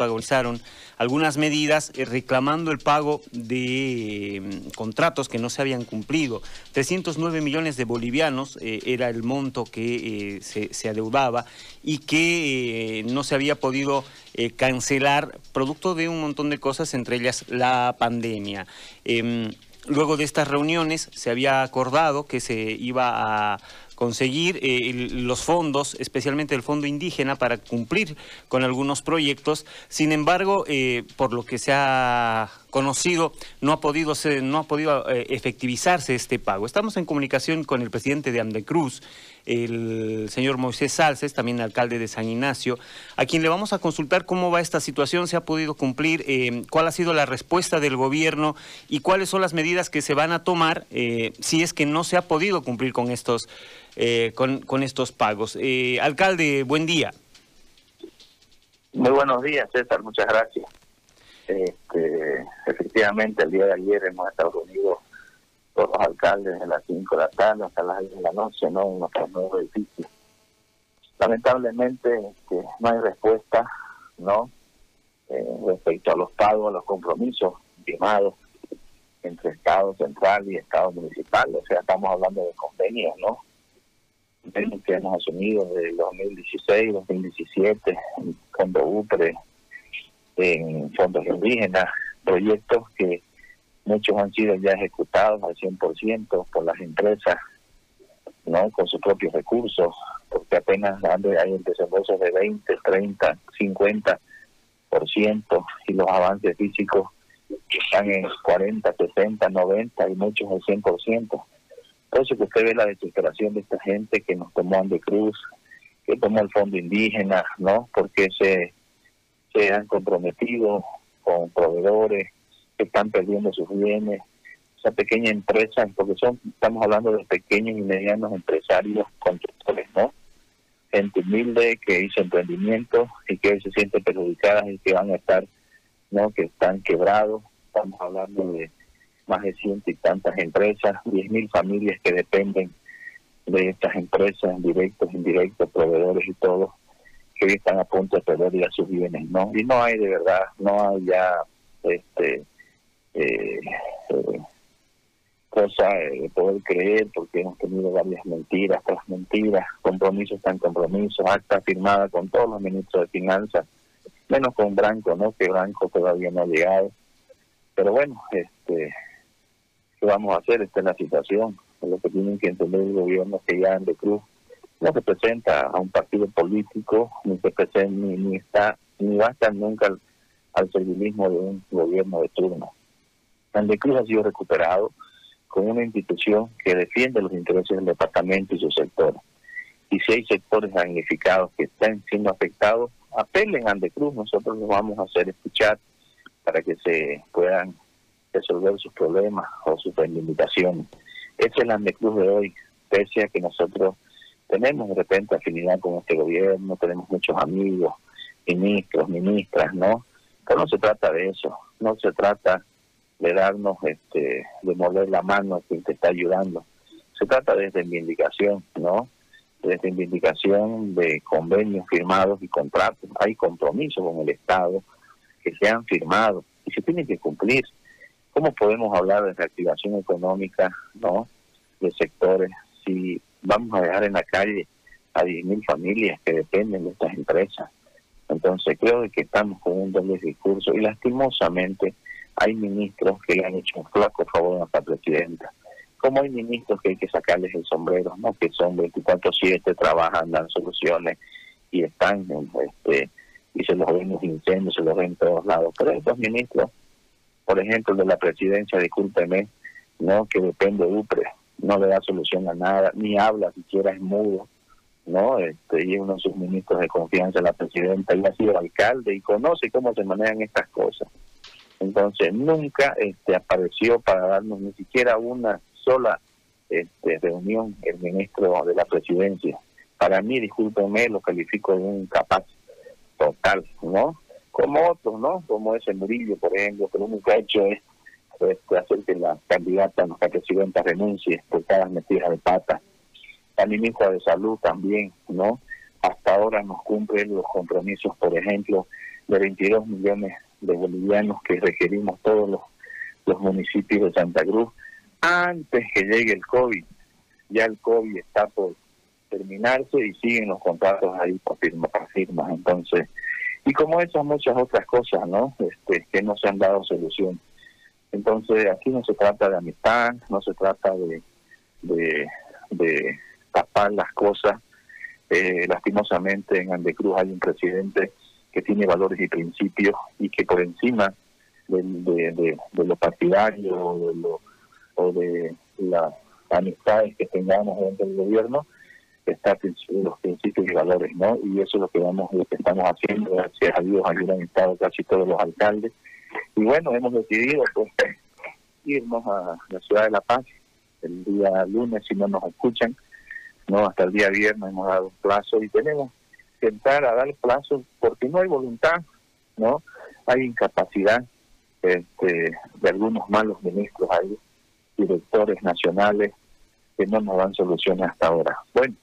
protagonizaron algunas medidas eh, reclamando el pago de mm, contratos que no se habían cumplido. 309 millones de bolivianos eh, era el monto que eh, se, se, adeudaba y que no se había podido cancelar producto de un montón de cosas, entre ellas la pandemia. Em, luego de estas reuniones se había acordado que se iba a conseguir eh, los fondos, especialmente el fondo indígena, para cumplir con algunos proyectos. Sin embargo, eh, por lo que se ha conocido, no ha podido, ser, no ha podido eh, efectivizarse este pago. Estamos en comunicación con el presidente de Andecruz, el señor Moisés Salces, también alcalde de San Ignacio, a quien le vamos a consultar cómo va esta situación, se ha podido cumplir, eh, cuál ha sido la respuesta del gobierno y cuáles son las medidas que se van a tomar eh, si es que no se ha podido cumplir con estos, con, con, estos pagos. alcalde, buen día. Muy buenos días, César, muchas gracias. Este, efectivamente, el día de ayer hemos estado reunidos todos los alcaldes de las 5 de la tarde hasta las 10 de la noche, ¿no? En nuestros nuevos edificios. Lamentablemente este, no hay respuesta, ¿no? Eh, respecto a los pagos, a los compromisos firmados entre Estado central y Estado municipal. O sea, estamos hablando de convenios, ¿no? Convenios que hemos asumido desde 2016, 2017, en Fondo UPRE, en fondos indígenas, proyectos que muchos han sido ya ejecutados al 100% por las empresas, ¿no? Con sus propios recursos, porque apenas hay desembolsos de 20, 30, 50% y los avances físicos están en 40, 60, 90 y muchos al 100%. Por eso que usted ve la desesperación de esta gente que nos tomó Cruz, que tomó el fondo indígena, ¿no? Porque se se han comprometido con proveedores que están perdiendo sus bienes, esa pequeña empresa, porque son estamos hablando de pequeños y medianos empresarios constructores, ¿no? Gente humilde que hizo emprendimiento y que hoy se siente perjudicadas y que van a estar, ¿no? Que están quebrados. Estamos hablando de más de ciento y tantas empresas, diez mil familias que dependen de estas empresas, directos, indirectos, proveedores y todo que están a punto de perder ya sus bienes, ¿no? Y no hay de verdad, no hay ya este eh, eh, cosa de poder creer porque hemos tenido varias mentiras tras mentiras, compromisos tan compromisos, acta firmada con todos los ministros de finanzas, menos con Branco, ¿no? Que Branco todavía no ha llegado. Pero bueno, este ¿qué vamos a hacer? Esta es la situación. Lo que tienen que entender el gobierno que ya de Cruz no se presenta a un partido político, ni se presenta, ni, está, ni va a nunca al, al servilismo de un gobierno de turno. Cruz ha sido recuperado como una institución que defiende los intereses del departamento y su sector. Y si hay sectores damnificados que están siendo afectados, apelen a Cruz, nosotros los vamos a hacer escuchar para que se puedan resolver sus problemas o sus reivindicaciones. Ese es el Andecruz de hoy, pese a que nosotros tenemos de repente afinidad con este gobierno, tenemos muchos amigos, ministros, ministras, ¿no? Pero no se trata de eso, no se trata de darnos, este, de morder la mano a quien te está ayudando. Se trata de reivindicación, ¿no? De reivindicación de convenios firmados y contratos. Hay compromisos con el Estado que se han firmado y se tienen que cumplir. ¿Cómo podemos hablar de reactivación económica, ¿no? De sectores si vamos a dejar en la calle a 10.000 familias que dependen de estas empresas. Entonces creo que estamos con un doble discurso y lastimosamente hay ministros que le han hecho un flaco favor a nuestra presidenta. Como hay ministros que hay que sacarles el sombrero, ¿no? que son 24-7, trabajan, dan soluciones y están, este y se los ven en los incendios, se los ven en todos lados. Pero estos ministros, por ejemplo, de la presidencia, discúlpeme, ¿no? que depende de UPRE, no le da solución a nada, ni habla, siquiera es mudo, ¿no? Este, y es uno de sus ministros de confianza, la presidenta, y ha sido alcalde y conoce cómo se manejan estas cosas. Entonces, nunca este, apareció para darnos ni siquiera una sola este, reunión el ministro de la presidencia. Para mí, discúlpenme, lo califico de un capaz total, ¿no? Como otros, ¿no? Como ese Murillo, por ejemplo, que lo ha hecho es este, hacer que la candidata, nuestra presidenta, renuncie por cada metida de pata. La ministra de Salud también, ¿no? Hasta ahora nos cumple los compromisos, por ejemplo, de 22 millones de bolivianos que requerimos todos los, los municipios de Santa Cruz antes que llegue el COVID. Ya el COVID está por terminarse y siguen los contratos ahí por firmas, firmas. Entonces, y como esas muchas otras cosas, ¿no? Este, que no se han dado solución. Entonces, aquí no se trata de amistad, no se trata de, tapar las cosas. Eh, lastimosamente en Andecruz hay un presidente que tiene valores y principios y que por encima de, de, de, lo partidario o de, lo, de las amistades que tengamos dentro del gobierno, está los principios y valores, ¿no? Y eso es lo que vamos, lo que estamos haciendo, gracias a Dios, aquí han estado casi todos los alcaldes. Y bueno, hemos decidido pues irnos a la ciudad de La Paz el día lunes, si no nos escuchan, no hasta el día viernes hemos dado un plazo y tenemos que entrar a dar plazo porque no hay voluntad, ¿no? Hay incapacidad este, de algunos malos ministros, hay directores nacionales que no nos dan soluciones hasta ahora. Bueno,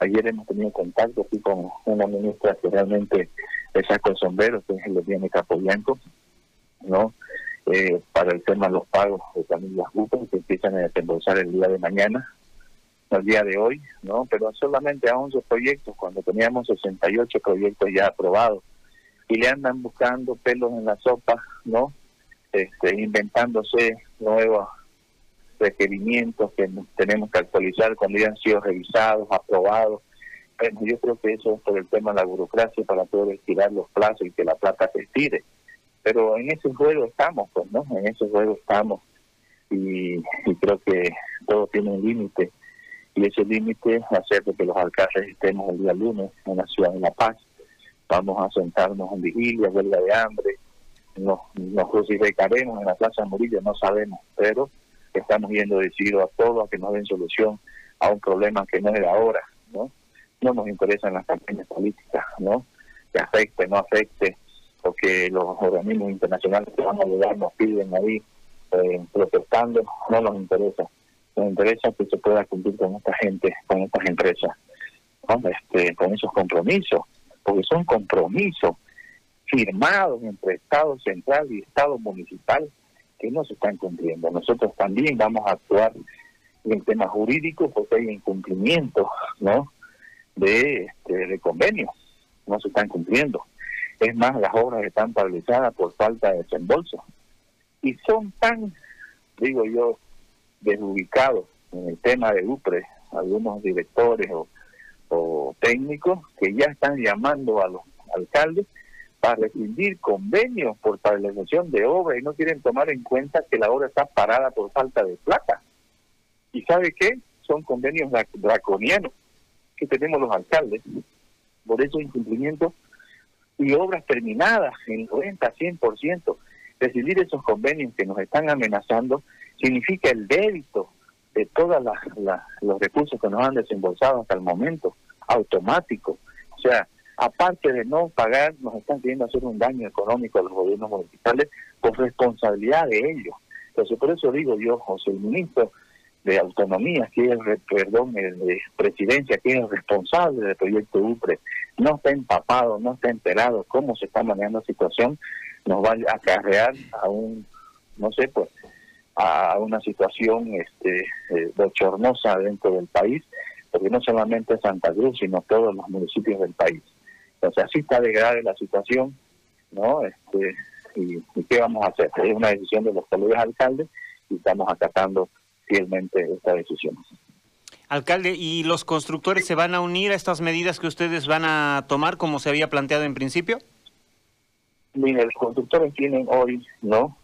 Ayer hemos tenido contacto aquí con una ministra que realmente le saca el sombrero, que es de Capobianco, ¿no? Eh, para el tema de los pagos de familias grupos que empiezan a desembolsar el día de mañana, el día de hoy, ¿no? Pero solamente a 11 proyectos, cuando teníamos 68 proyectos ya aprobados. Y le andan buscando pelos en la sopa, ¿no? Este, inventándose nuevos requerimientos que tenemos que actualizar cuando ya han sido revisados, aprobados. Bueno, yo creo que eso es por el tema de la burocracia para poder estirar los plazos y que la plata se estire. Pero en ese juego estamos, pues, ¿no? En ese juego estamos y, creo que todo tiene un límite y ese límite es hacer que los alcaldes estemos el día lunes en la ciudad de La Paz. Vamos a sentarnos en vigilia, huelga de hambre, nos, nos crucificaremos en la Plaza Murillo, no sabemos, pero estamos yendo decididos a todo, a que nos den solución a un problema que no es de ahora, ¿no? No nos interesan las campañas políticas, ¿no? Que afecte, no afecte, porque los organismos internacionales que van a ayudar nos piden ahí eh, protestando, no nos interesa. Nos interesa que se pueda cumplir con esta gente, con estas empresas, este, con esos compromisos, porque son compromisos firmados entre Estado central y Estado municipal que no se están cumpliendo. Nosotros también vamos a actuar en el tema jurídico porque hay incumplimiento ¿no? de, este, de convenios, no se están cumpliendo. Es más, las obras están paralizadas por falta de desembolso. Y son tan, digo yo, desubicados en el tema de UPRE, algunos directores o, técnicos que ya están llamando a los alcaldes para rescindir convenios por paralización de obra y no quieren tomar en cuenta que la obra está parada por falta de plata. ¿Y sabe qué? Son convenios draconianos que tenemos los alcaldes por esos incumplimientos y obras terminadas en 90, 100%. Rescindir esos convenios que nos están amenazando significa el débito de todos los recursos que nos han desembolsado hasta el momento, automático. O sea, aparte de no pagar, nos están queriendo hacer un daño económico a los gobiernos municipales por responsabilidad de ellos. Entonces, por eso digo yo, José, el ministro de Autonomía, que es, perdón, el de Presidencia, que es responsable del proyecto UPRE, no está empapado, no está enterado cómo se está manejando la situación, nos va a acarrear a un, no sé, pues, a una situación este, eh, bochornosa dentro del país, porque no solamente Santa Cruz, sino todos los municipios del país. Entonces así está de grave la situación, ¿no? Este, y, qué vamos a hacer? Es una decisión de los colegas alcaldes y estamos acatando fielmente esta decisión. Alcalde, ¿y los constructores se van a unir a estas medidas que ustedes van a tomar como se había planteado en principio? Mire, los constructores tienen hoy, ¿no?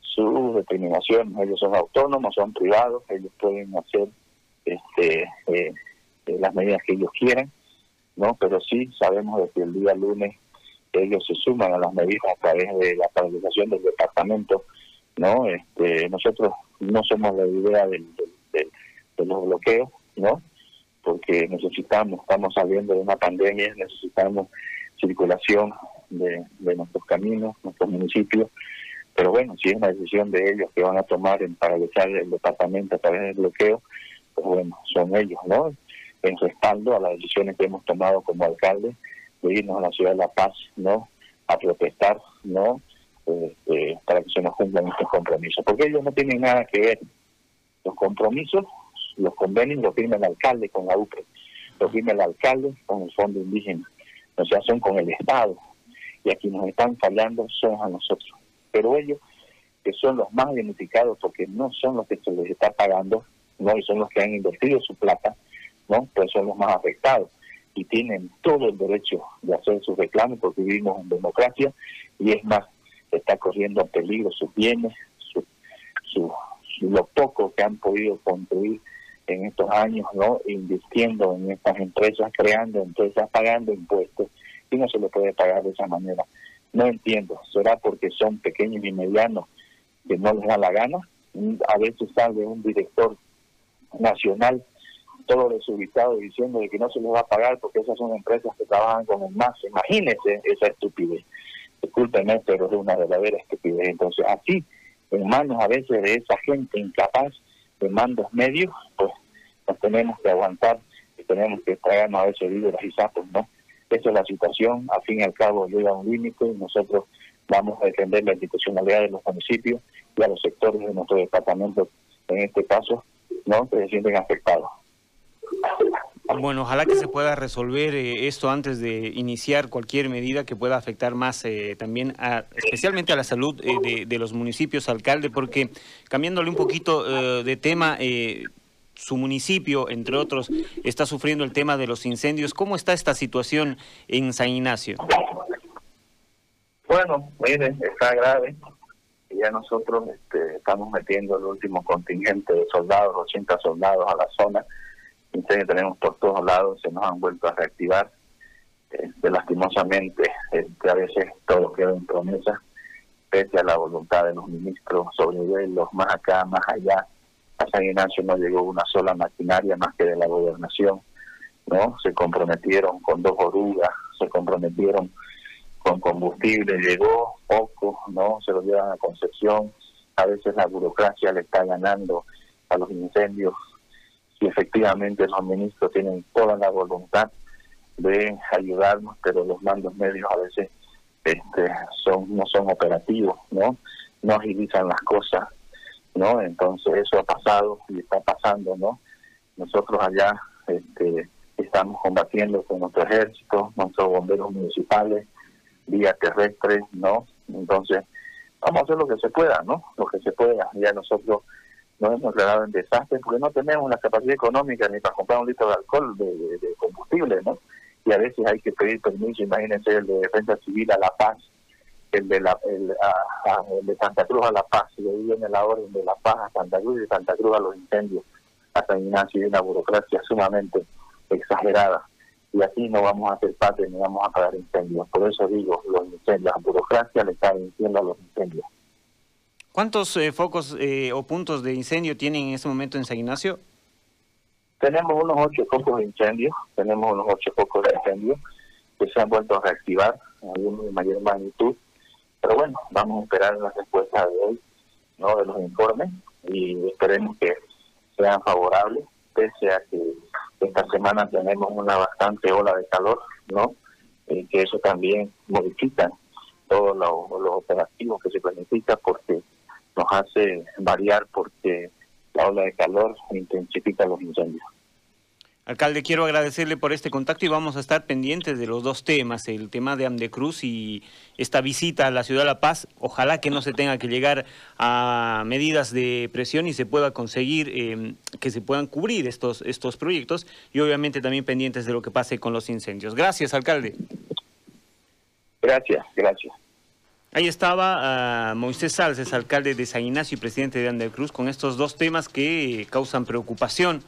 Su determinación, ellos son autónomos, son privados, ellos pueden hacer este, eh, eh, las medidas que ellos quieran ¿no? Pero sí sabemos de que el día lunes ellos se suman a las medidas a través de la paralización del departamento, ¿no? Este, nosotros no somos la idea del, de los bloqueos, ¿no? Porque necesitamos, estamos saliendo de una pandemia, necesitamos circulación de, nuestros caminos, nuestros municipios, pero bueno, si es una decisión de ellos que van a tomar en paralizar el departamento a través del bloqueo, pues bueno, son ellos, ¿no? en respaldo a las decisiones que hemos tomado como alcalde de irnos a la ciudad de La Paz, ¿no? a protestar, ¿no? Este, para que se nos cumplan estos compromisos, porque ellos no tienen nada que ver. Los compromisos, los convenios los firma el alcalde con la UPRE, los firma el alcalde con el Fondo Indígena, o sea, son con el Estado, y aquí nos están fallando son a nosotros. Pero ellos, que son los más beneficiados porque no son los que se les está pagando, no y son los que han invertido su plata, no pues son los más afectados. Y tienen todo el derecho de hacer sus reclamos porque vivimos en democracia. Y es más, está corriendo en peligro sus bienes, su, su, lo poco que han podido construir en estos años, ¿no? Invirtiendo en estas empresas, creando empresas, pagando impuestos y no se le puede pagar de esa manera. No entiendo, será porque son pequeños y medianos que no les da la gana. A veces sale un director nacional todo desubicado diciendo de que no se les va a pagar porque esas son empresas que trabajan con el MAS. Imagínense esa estupidez. Discúlpenme, pero es una verdadera estupidez. Entonces, así, en manos a veces de esa gente incapaz de mandos medios, pues nos tenemos que aguantar y tenemos que traernos a veces víveres y sapos, ¿no? Esa es la situación, al fin y al cabo llega un límite y nosotros vamos a defender la institucionalidad de los municipios y a los sectores de nuestro departamento, en este caso, ¿no? que se sienten afectados. Bueno, ojalá que se pueda resolver eh, esto antes de iniciar cualquier medida que pueda afectar más eh, también, a, especialmente a la salud eh, de, los municipios, alcalde, porque cambiándole un poquito de tema, su municipio, entre otros, está sufriendo el tema de los incendios. ¿Cómo está esta situación en San Ignacio? Bueno, miren, está grave. Ya nosotros este, estamos metiendo el último contingente de soldados, 80 soldados a la zona que tenemos por todos lados se nos han vuelto a reactivar. Este, lastimosamente, este, a veces todo queda en promesa, pese a la voluntad de los ministros sobre los más acá, más allá. A San Ignacio no llegó una sola maquinaria más que de la gobernación, ¿no? Se comprometieron con dos orugas, se comprometieron con combustible, llegó poco, ¿no? Se lo llevan a Concepción. A veces la burocracia le está ganando a los incendios y efectivamente los ministros tienen toda la voluntad de ayudarnos, pero los mandos medios a veces este, son no son operativos, ¿no? No agilizan las cosas, ¿no? Entonces eso ha pasado y está pasando, ¿no? Nosotros allá este, estamos combatiendo con nuestro ejército, nuestros bomberos municipales, vía terrestre, ¿no? Entonces, vamos a hacer lo que se pueda, ¿no? Lo que se pueda. Ya nosotros nos hemos declarado en desastre porque no tenemos la capacidad económica ni para comprar un litro de alcohol, de, combustible, ¿no? Y a veces hay que pedir permiso, imagínense el de Defensa Civil a La Paz, el de la el, de Santa Cruz a La Paz, y ahí viene la orden de La Paz a Santa Cruz y de Santa Cruz a los incendios, a San Ignacio, y una burocracia sumamente exagerada. Y así no vamos a hacer parte ni vamos a pagar incendios. Por eso digo, los incendios, la burocracia le está venciendo a los incendios. ¿Cuántos eh, focos eh, o puntos de incendio tienen en este momento en San Ignacio? Tenemos unos ocho focos de incendio, tenemos unos ocho focos de incendio que se han vuelto a reactivar, algunos de mayor magnitud, pero bueno, vamos a esperar la respuesta de hoy, ¿no? de los informes, y esperemos que sean favorables, pese a que esta semana tenemos una bastante ola de calor, ¿no? Eh, que eso también modifica todos los, operativos que se planifican porque nos hace variar porque la ola de calor intensifica los incendios. Alcalde, quiero agradecerle por este contacto y vamos a estar pendientes de los dos temas, el tema de Amdecruz y esta visita a la ciudad de La Paz. Ojalá que no se tenga que llegar a medidas de presión y se pueda conseguir em, que se puedan cubrir estos, estos proyectos y obviamente también pendientes de lo que pase con los incendios. Gracias, alcalde. Gracias, gracias. Ahí estaba uh, Moisés Salces, alcalde de San Ignacio y presidente de Cruz, con estos dos temas que causan preocupación